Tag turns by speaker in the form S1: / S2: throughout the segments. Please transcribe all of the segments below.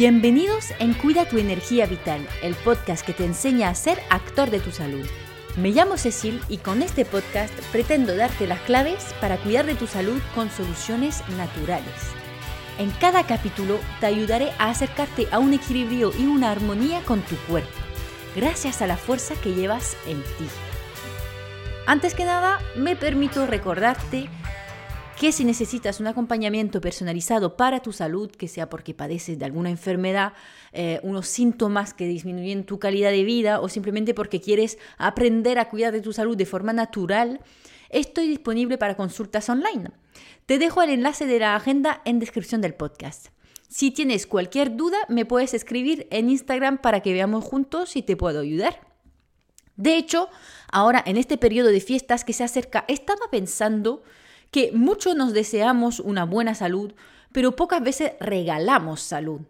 S1: Bienvenidos en Cuida tu energía vital, el podcast que te enseña a ser actor de tu salud. Me llamo Cecil y con este podcast pretendo darte las claves para cuidar de tu salud con soluciones naturales. En cada capítulo te ayudaré a acercarte a un equilibrio y una armonía con tu cuerpo, gracias a la fuerza que llevas en ti. Antes que nada, me permito recordarte que si necesitas un acompañamiento personalizado para tu salud, que sea porque padeces de alguna enfermedad, eh, unos síntomas que disminuyen tu calidad de vida o simplemente porque quieres aprender a cuidar de tu salud de forma natural, estoy disponible para consultas online. Te dejo el enlace de la agenda en descripción del podcast. Si tienes cualquier duda, me puedes escribir en Instagram para que veamos juntos si te puedo ayudar. De hecho, ahora en este periodo de fiestas que se acerca, estaba pensando que muchos nos deseamos una buena salud, pero pocas veces regalamos salud.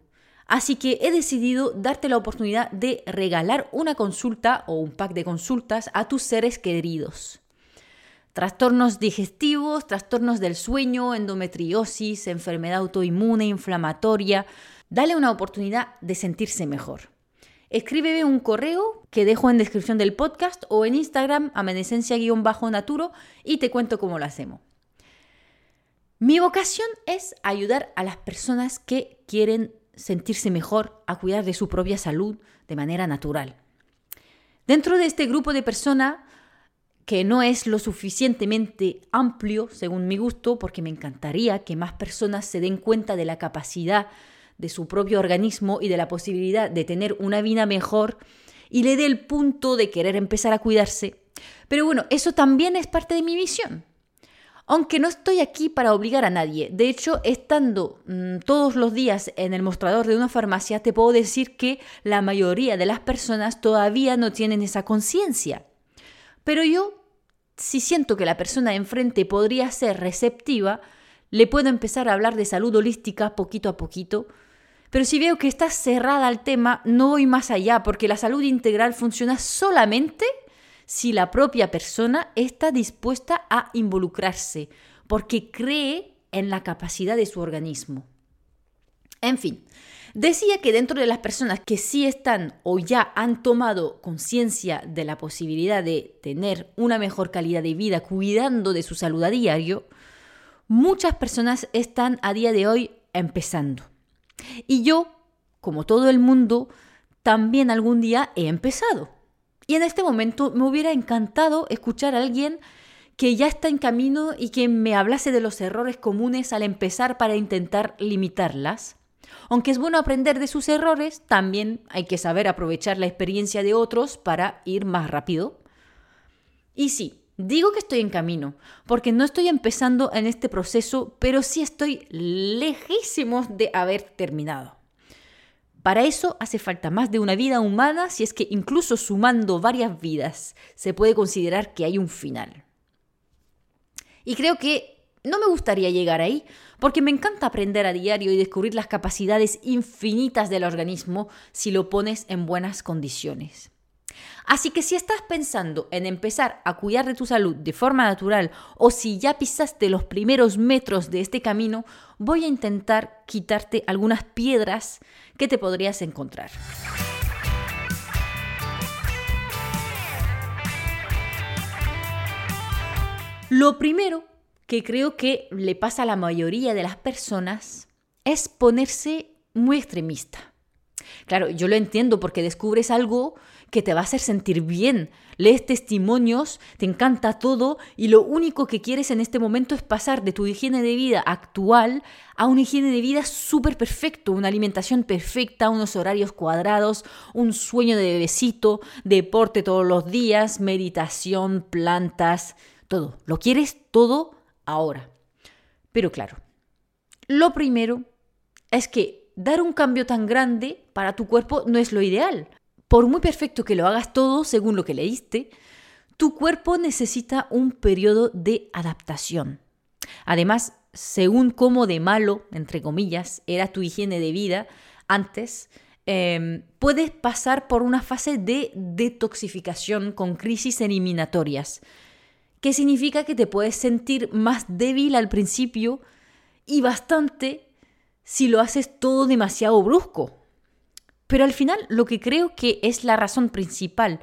S1: Así que he decidido darte la oportunidad de regalar una consulta o un pack de consultas a tus seres queridos. Trastornos digestivos, trastornos del sueño, endometriosis, enfermedad autoinmune, inflamatoria. Dale una oportunidad de sentirse mejor. Escríbeme un correo que dejo en descripción del podcast o en Instagram, amenesencia-naturo, y te cuento cómo lo hacemos. Mi vocación es ayudar a las personas que quieren sentirse mejor a cuidar de su propia salud de manera natural. Dentro de este grupo de personas, que no es lo suficientemente amplio según mi gusto, porque me encantaría que más personas se den cuenta de la capacidad de su propio organismo y de la posibilidad de tener una vida mejor y le dé el punto de querer empezar a cuidarse. Pero bueno, eso también es parte de mi visión. Aunque no estoy aquí para obligar a nadie. De hecho, estando mm, todos los días en el mostrador de una farmacia, te puedo decir que la mayoría de las personas todavía no tienen esa conciencia. Pero yo, si siento que la persona enfrente podría ser receptiva, le puedo empezar a hablar de salud holística poquito a poquito. Pero si veo que está cerrada al tema, no voy más allá, porque la salud integral funciona solamente si la propia persona está dispuesta a involucrarse, porque cree en la capacidad de su organismo. En fin, decía que dentro de las personas que sí están o ya han tomado conciencia de la posibilidad de tener una mejor calidad de vida cuidando de su salud a diario, muchas personas están a día de hoy empezando. Y yo, como todo el mundo, también algún día he empezado. Y en este momento me hubiera encantado escuchar a alguien que ya está en camino y que me hablase de los errores comunes al empezar para intentar limitarlas. Aunque es bueno aprender de sus errores, también hay que saber aprovechar la experiencia de otros para ir más rápido. Y sí, digo que estoy en camino, porque no estoy empezando en este proceso, pero sí estoy lejísimos de haber terminado. Para eso hace falta más de una vida humana si es que incluso sumando varias vidas se puede considerar que hay un final. Y creo que no me gustaría llegar ahí, porque me encanta aprender a diario y descubrir las capacidades infinitas del organismo si lo pones en buenas condiciones. Así que si estás pensando en empezar a cuidar de tu salud de forma natural o si ya pisaste los primeros metros de este camino, voy a intentar quitarte algunas piedras que te podrías encontrar. Lo primero que creo que le pasa a la mayoría de las personas es ponerse muy extremista. Claro, yo lo entiendo porque descubres algo que te va a hacer sentir bien. Lees testimonios, te encanta todo y lo único que quieres en este momento es pasar de tu higiene de vida actual a una higiene de vida súper perfecto, una alimentación perfecta, unos horarios cuadrados, un sueño de bebecito, deporte todos los días, meditación, plantas, todo. Lo quieres todo ahora. Pero claro, lo primero es que dar un cambio tan grande para tu cuerpo no es lo ideal. Por muy perfecto que lo hagas todo según lo que leíste, tu cuerpo necesita un periodo de adaptación. Además, según cómo de malo, entre comillas, era tu higiene de vida antes, em, puedes pasar por una fase de detoxificación con crisis eliminatorias, que significa que te puedes sentir más débil al principio y bastante si lo haces todo demasiado brusco. Pero al final lo que creo que es la razón principal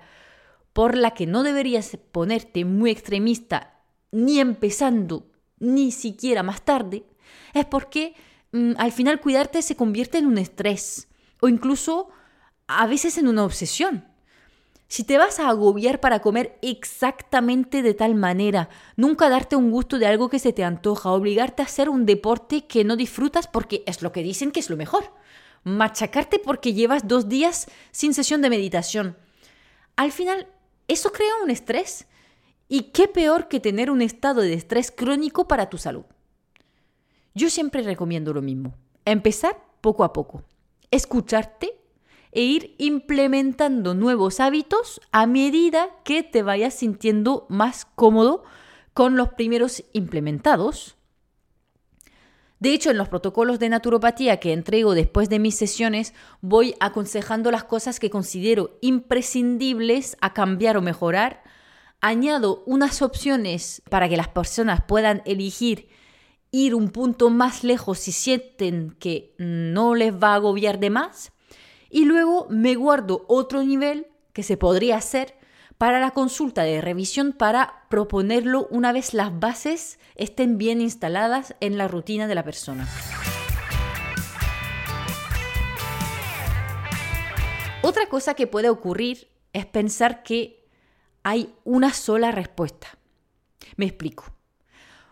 S1: por la que no deberías ponerte muy extremista ni empezando ni siquiera más tarde, es porque mm, al final cuidarte se convierte en un estrés o incluso a veces en una obsesión. Si te vas a agobiar para comer exactamente de tal manera, nunca darte un gusto de algo que se te antoja, obligarte a hacer un deporte que no disfrutas porque es lo que dicen que es lo mejor, machacarte porque llevas dos días sin sesión de meditación, al final eso crea un estrés. ¿Y qué peor que tener un estado de estrés crónico para tu salud? Yo siempre recomiendo lo mismo. Empezar poco a poco. Escucharte e ir implementando nuevos hábitos a medida que te vayas sintiendo más cómodo con los primeros implementados. De hecho, en los protocolos de naturopatía que entrego después de mis sesiones, voy aconsejando las cosas que considero imprescindibles a cambiar o mejorar. Añado unas opciones para que las personas puedan elegir ir un punto más lejos si sienten que no les va a agobiar de más. Y luego me guardo otro nivel que se podría hacer para la consulta de revisión para proponerlo una vez las bases estén bien instaladas en la rutina de la persona. Otra cosa que puede ocurrir es pensar que hay una sola respuesta. Me explico.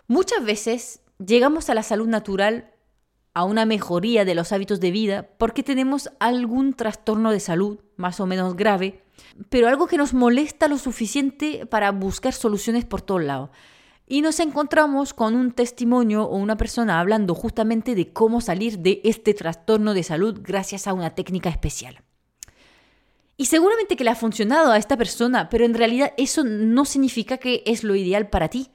S1: Muchas veces llegamos a la salud natural, a una mejoría de los hábitos de vida, porque tenemos algún trastorno de salud más o menos grave, pero algo que nos molesta lo suficiente para buscar soluciones por todos lados. Y nos encontramos con un testimonio o una persona hablando justamente de cómo salir de este trastorno de salud gracias a una técnica especial. Y seguramente que le ha funcionado a esta persona, pero en realidad eso no significa que es lo ideal para ti.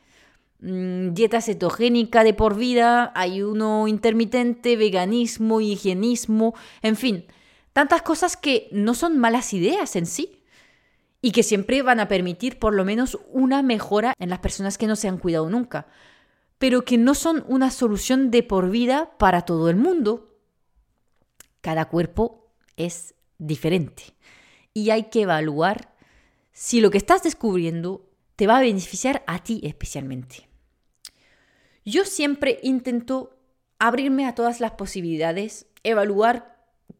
S1: Mm, dieta cetogénica de por vida, ayuno intermitente, veganismo, higienismo, en fin, tantas cosas que no son malas ideas en sí y que siempre van a permitir por lo menos una mejora en las personas que no se han cuidado nunca, pero que no son una solución de por vida para todo el mundo. Cada cuerpo es diferente y hay que evaluar si lo que estás descubriendo te va a beneficiar a ti especialmente. Yo siempre intento abrirme a todas las posibilidades, evaluar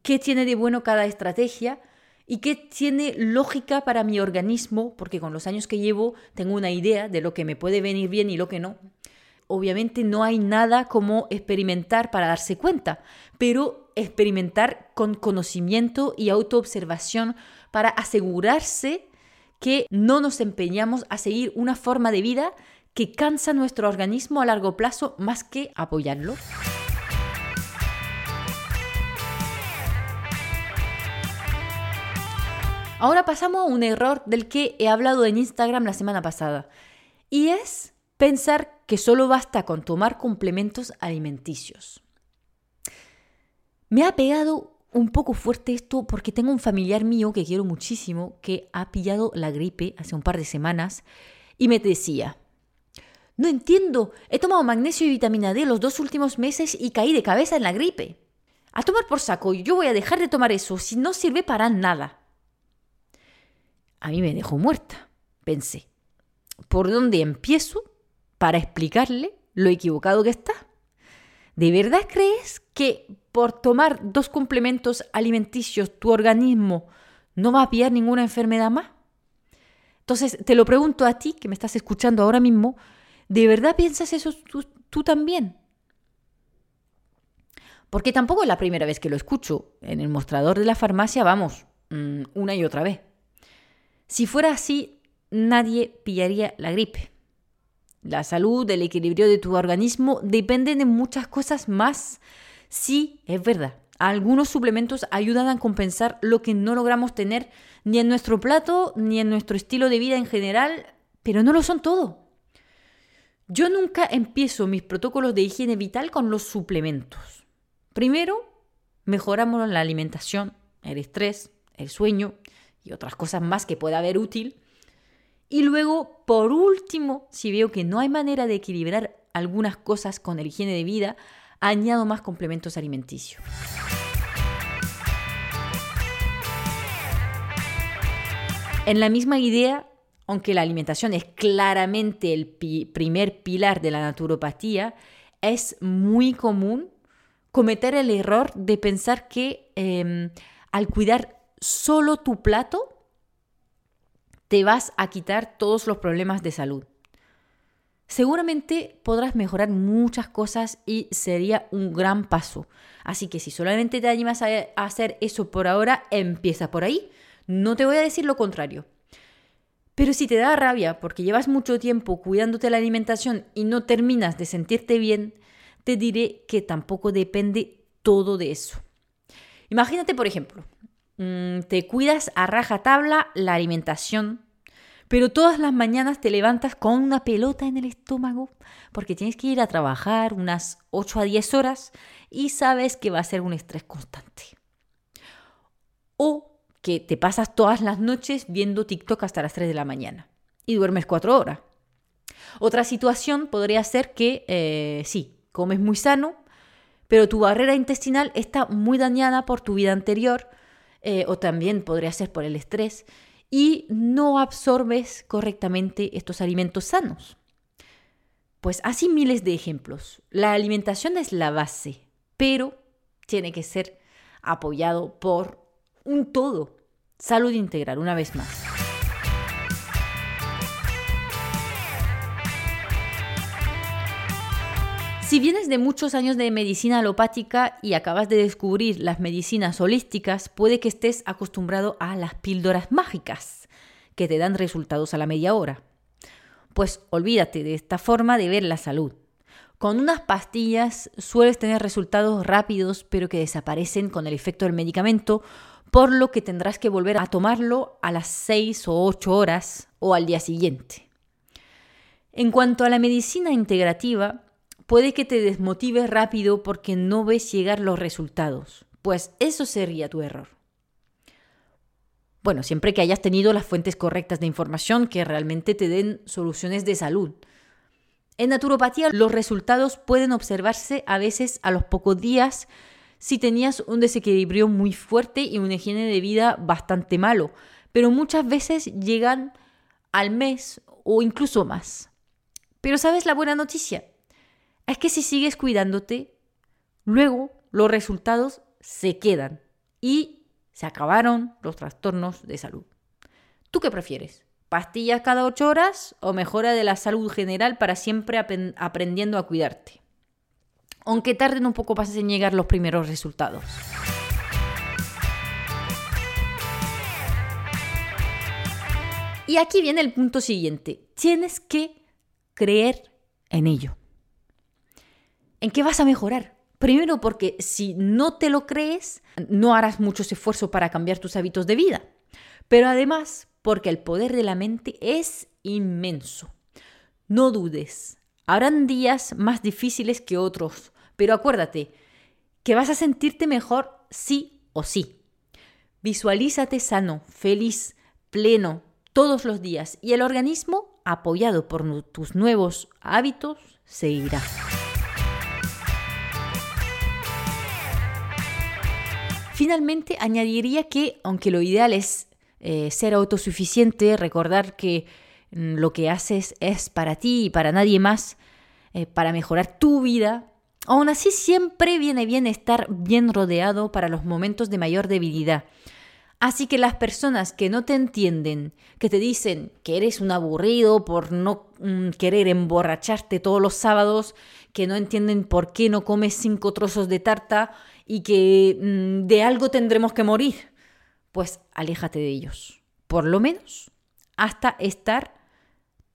S1: qué tiene de bueno cada estrategia y qué tiene lógica para mi organismo, porque con los años que llevo tengo una idea de lo que me puede venir bien y lo que no. Obviamente no hay nada como experimentar para darse cuenta, pero experimentar con conocimiento y autoobservación para asegurarse que no nos empeñamos a seguir una forma de vida que cansa nuestro organismo a largo plazo más que apoyarlo. Ahora pasamos a un error del que he hablado en Instagram la semana pasada, y es pensar que solo basta con tomar complementos alimenticios. Me ha pegado un poco fuerte esto porque tengo un familiar mío que quiero muchísimo que ha pillado la gripe hace un par de semanas y me decía, no entiendo. He tomado magnesio y vitamina D los dos últimos meses y caí de cabeza en la gripe. A tomar por saco, yo voy a dejar de tomar eso si no sirve para nada. A mí me dejó muerta, pensé. ¿Por dónde empiezo para explicarle lo equivocado que está? ¿De verdad crees que por tomar dos complementos alimenticios tu organismo no va a pillar ninguna enfermedad más? Entonces, te lo pregunto a ti, que me estás escuchando ahora mismo, ¿De verdad piensas eso tú, también? Porque tampoco es la primera vez que lo escucho. En el mostrador de la farmacia vamos, mm, una y otra vez. Si fuera así, nadie pillaría la gripe. La salud, el equilibrio de tu organismo dependen de muchas cosas más. Sí, es verdad. Algunos suplementos ayudan a compensar lo que no logramos tener ni en nuestro plato ni en nuestro estilo de vida en general, pero no lo son todo. Yo nunca empiezo mis protocolos de higiene vital con los suplementos. Primero, mejoramos la alimentación, el estrés, el sueño y otras cosas más que pueda haber útil. Y luego, por último, si veo que no hay manera de equilibrar algunas cosas con el higiene de vida, añado más complementos alimenticios. En la misma idea, aunque la alimentación es claramente el primer pilar de la naturopatía, es muy común cometer el error de pensar que em, al cuidar solo tu plato, te vas a quitar todos los problemas de salud. Seguramente podrás mejorar muchas cosas y sería un gran paso. Así que si solamente te animas a hacer eso por ahora, empieza por ahí. No te voy a decir lo contrario. Pero si te da rabia porque llevas mucho tiempo cuidándote la alimentación y no terminas de sentirte bien, te diré que tampoco depende todo de eso. Imagínate, por ejemplo, mm, te cuidas a rajatabla la alimentación, pero todas las mañanas te levantas con una pelota en el estómago porque tienes que ir a trabajar unas 8 a 10 horas y sabes que va a ser un estrés constante. O que te pasas todas las noches viendo TikTok hasta las 3 de la mañana y duermes 4 horas. Otra situación podría ser que eh, sí, comes muy sano, pero tu barrera intestinal está muy dañada por tu vida anterior eh, o también podría ser por el estrés y no absorbes correctamente estos alimentos sanos. Pues así miles de ejemplos. La alimentación es la base, pero tiene que ser apoyado por un todo. Salud integral, una vez más. Si vienes de muchos años de medicina alopática y acabas de descubrir las medicinas holísticas, puede que estés acostumbrado a las píldoras mágicas, que te dan resultados a la media hora. Pues olvídate de esta forma de ver la salud. Con unas pastillas sueles tener resultados rápidos, pero que desaparecen con el efecto del medicamento, por lo que tendrás que volver a tomarlo a las 6 o 8 horas o al día siguiente. En cuanto a la medicina integrativa, puede que te desmotives rápido porque no ves llegar los resultados, pues eso sería tu error. Bueno, siempre que hayas tenido las fuentes correctas de información que realmente te den soluciones de salud. En naturopatía los resultados pueden observarse a veces a los pocos días si tenías un desequilibrio muy fuerte y una higiene de vida bastante malo, pero muchas veces llegan al mes o incluso más. Pero ¿sabes la buena noticia? Es que si sigues cuidándote, luego los resultados se quedan y se acabaron los trastornos de salud. ¿Tú qué prefieres? ¿Pastillas cada ocho horas o mejora de la salud general para siempre aprendiendo a cuidarte? Aunque tarden un poco para en llegar los primeros resultados. Y aquí viene el punto siguiente. Tienes que creer en ello. ¿En qué vas a mejorar? Primero porque si no te lo crees, no harás muchos esfuerzos para cambiar tus hábitos de vida. Pero además porque el poder de la mente es inmenso. No dudes, habrán días más difíciles que otros, pero acuérdate que vas a sentirte mejor sí o sí. Visualízate sano, feliz, pleno todos los días y el organismo, apoyado por tus nuevos hábitos, seguirá. Finalmente, añadiría que, aunque lo ideal es eh, ser autosuficiente, recordar que mm, lo que haces es para ti y para nadie más, eh, para mejorar tu vida, aún así siempre viene bien estar bien rodeado para los momentos de mayor debilidad. Así que las personas que no te entienden, que te dicen que eres un aburrido por no mm, querer emborracharte todos los sábados, que no entienden por qué no comes cinco trozos de tarta y que mm, de algo tendremos que morir, pues aléjate de ellos. Por lo menos hasta estar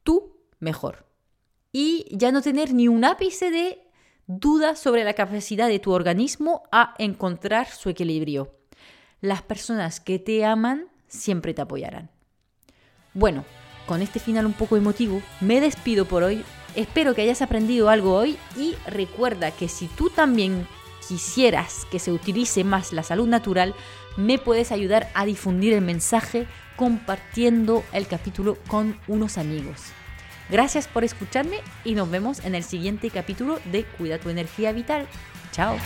S1: tú mejor. Y ya no tener ni un ápice de duda sobre la capacidad de tu organismo a encontrar su equilibrio. Las personas que te aman siempre te apoyarán. Bueno, con este final un poco emotivo, me despido por hoy. Espero que hayas aprendido algo hoy y recuerda que si tú también quisieras que se utilice más la salud natural, me puedes ayudar a difundir el mensaje compartiendo el capítulo con unos amigos. Gracias por escucharme y nos vemos en el siguiente capítulo de Cuida tu energía vital. Chao.